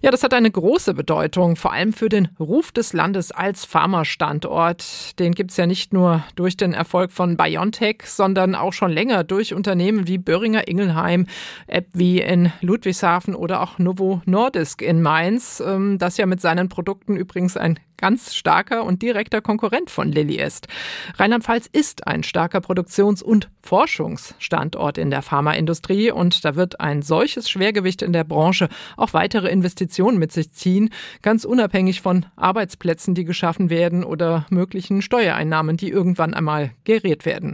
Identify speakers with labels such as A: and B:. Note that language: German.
A: Ja, das hat eine große Bedeutung, vor allem für den Ruf des Landes als Pharmastandort. Den gibt's ja nicht nur durch den Erfolg von BioNTech, sondern auch schon länger durch Unternehmen wie Böhringer Ingelheim, wie in Ludwigshafen oder auch Novo Nordisk in Mainz, ähm, das ja mit seinen Produkten übrigens ein ganz starker und direkter Konkurrent von Lilly ist. Rheinland-Pfalz ist ein starker Produktions- und Forschungsstandort in der Pharmaindustrie und da wird ein solches Schwergewicht in der Branche auch weitere Investitionen mit sich ziehen, ganz unabhängig von Arbeitsplätzen, die geschaffen werden oder möglichen Steuereinnahmen, die irgendwann einmal geriert werden.